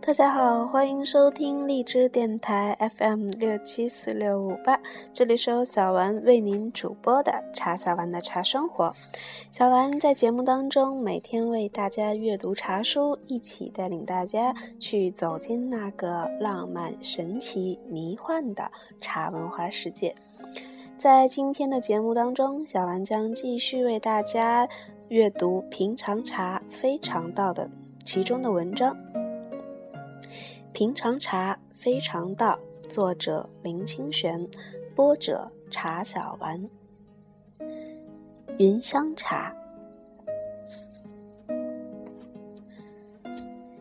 大家好，欢迎收听荔枝电台 FM 六七四六五八，这里是由小丸为您主播的茶小丸的茶生活。小丸在节目当中每天为大家阅读茶书，一起带领大家去走进那个浪漫、神奇、迷幻的茶文化世界。在今天的节目当中，小丸将继续为大家阅读《平常茶非常道》的其中的文章。平常茶非常道，作者林清玄，播者茶小丸。云香茶，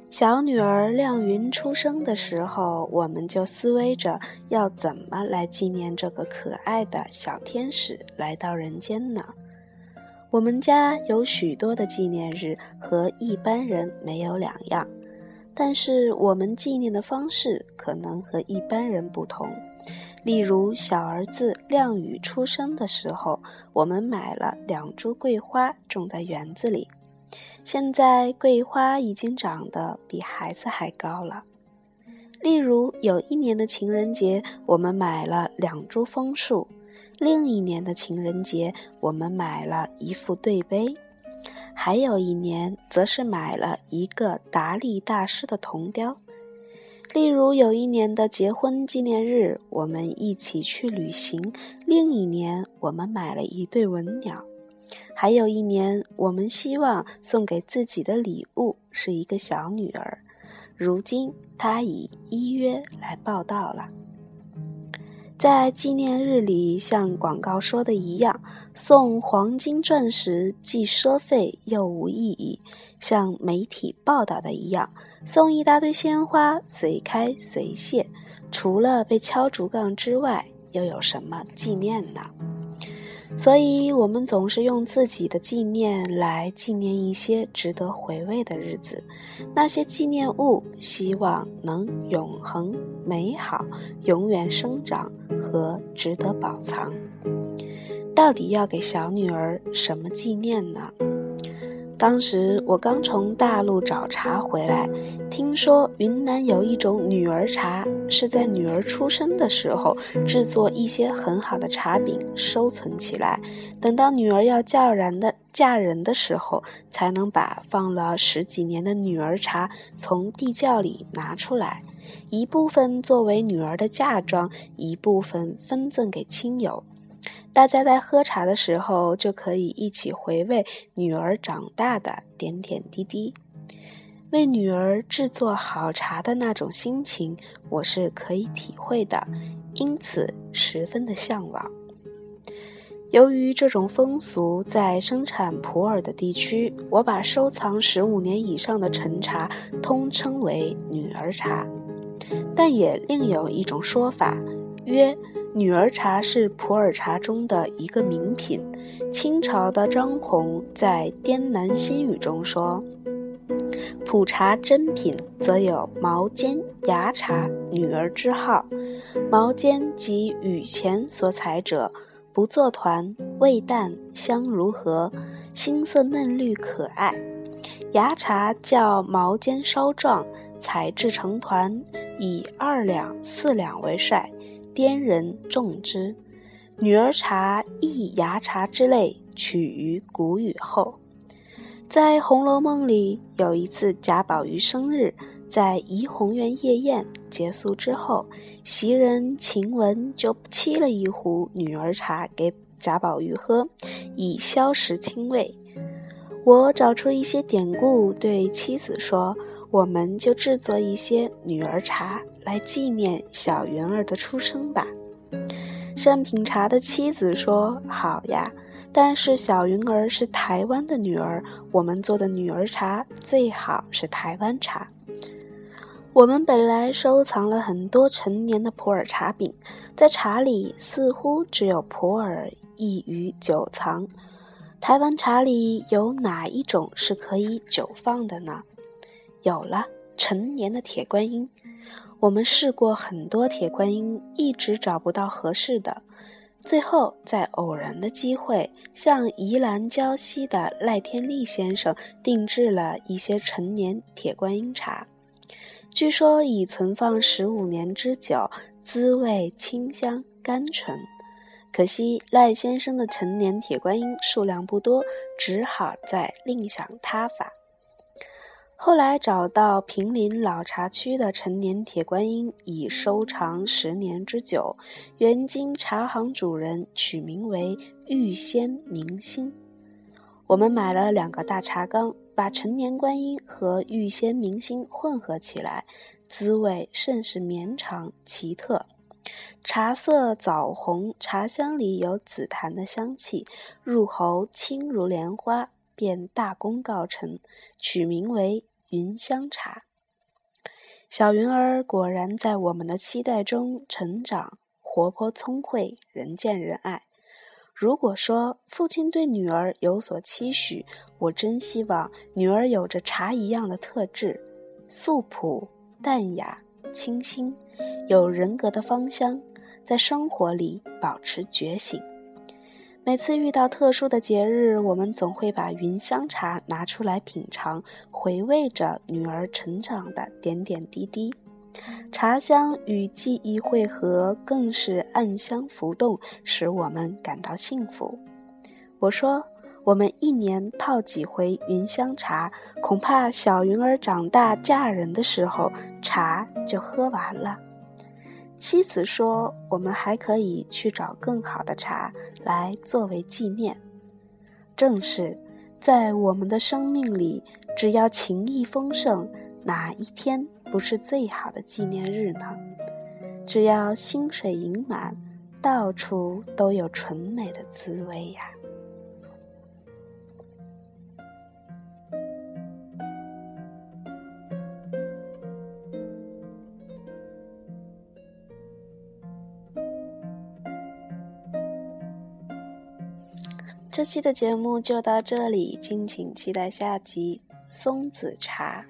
小女儿亮云出生的时候，我们就思维着要怎么来纪念这个可爱的小天使来到人间呢？我们家有许多的纪念日，和一般人没有两样。但是我们纪念的方式可能和一般人不同，例如小儿子亮宇出生的时候，我们买了两株桂花种在园子里，现在桂花已经长得比孩子还高了。例如有一年的情人节，我们买了两株枫树，另一年的情人节，我们买了一副对杯。还有一年，则是买了一个达利大师的铜雕。例如，有一年的结婚纪念日，我们一起去旅行；另一年，我们买了一对文鸟；还有一年，我们希望送给自己的礼物是一个小女儿。如今，她以依约来报道了。在纪念日里，像广告说的一样，送黄金钻石既奢费又无意义；像媒体报道的一样，送一大堆鲜花随开随谢，除了被敲竹杠之外，又有什么纪念呢？所以，我们总是用自己的纪念来纪念一些值得回味的日子，那些纪念物，希望能永恒、美好、永远生长。和值得保藏。到底要给小女儿什么纪念呢？当时我刚从大陆找茶回来，听说云南有一种女儿茶，是在女儿出生的时候制作一些很好的茶饼收存起来，等到女儿要嫁人的嫁人的时候，才能把放了十几年的女儿茶从地窖里拿出来，一部分作为女儿的嫁妆，一部分分赠给亲友。大家在喝茶的时候，就可以一起回味女儿长大的点点滴滴。为女儿制作好茶的那种心情，我是可以体会的，因此十分的向往。由于这种风俗在生产普洱的地区，我把收藏十五年以上的陈茶通称为女儿茶，但也另有一种说法，曰。女儿茶是普洱茶中的一个名品。清朝的张宏在《滇南新语》中说：“普茶珍品，则有毛尖、芽茶、女儿之号。毛尖即雨前所采者，不作团，味淡，香如和，新色嫩绿可爱。芽茶较毛尖稍壮，采制成团，以二两、四两为帅。”滇人种之，女儿茶亦芽茶之类，取于谷雨后。在《红楼梦》里，有一次贾宝玉生日，在怡红院夜宴结束之后，袭人晴雯就沏了一壶女儿茶给贾宝玉喝，以消食清胃。我找出一些典故，对妻子说。我们就制作一些女儿茶来纪念小云儿的出生吧。善品茶的妻子说：“好呀，但是小云儿是台湾的女儿，我们做的女儿茶最好是台湾茶。”我们本来收藏了很多陈年的普洱茶饼，在茶里似乎只有普洱易于久藏。台湾茶里有哪一种是可以久放的呢？有了陈年的铁观音，我们试过很多铁观音，一直找不到合适的。最后在偶然的机会，向宜兰礁溪的赖天利先生定制了一些陈年铁观音茶。据说已存放十五年之久，滋味清香甘醇。可惜赖先生的陈年铁观音数量不多，只好再另想他法。后来找到平林老茶区的陈年铁观音，已收藏十年之久，原经茶行主人取名为玉仙明心。我们买了两个大茶缸，把陈年观音和玉仙明心混合起来，滋味甚是绵长奇特。茶色枣红，茶香里有紫檀的香气，入喉轻如莲花，便大功告成，取名为云香茶。小云儿果然在我们的期待中成长，活泼聪慧，人见人爱。如果说父亲对女儿有所期许，我真希望女儿有着茶一样的特质：素朴、淡雅、清新，有人格的芳香。在生活里保持觉醒。每次遇到特殊的节日，我们总会把云香茶拿出来品尝，回味着女儿成长的点点滴滴。茶香与记忆汇合，更是暗香浮动，使我们感到幸福。我说，我们一年泡几回云香茶，恐怕小云儿长大嫁人的时候，茶就喝完了。妻子说：“我们还可以去找更好的茶来作为纪念。”正是，在我们的生命里，只要情意丰盛，哪一天不是最好的纪念日呢？只要薪水盈满，到处都有纯美的滋味呀。这期的节目就到这里，敬请期待下集松子茶。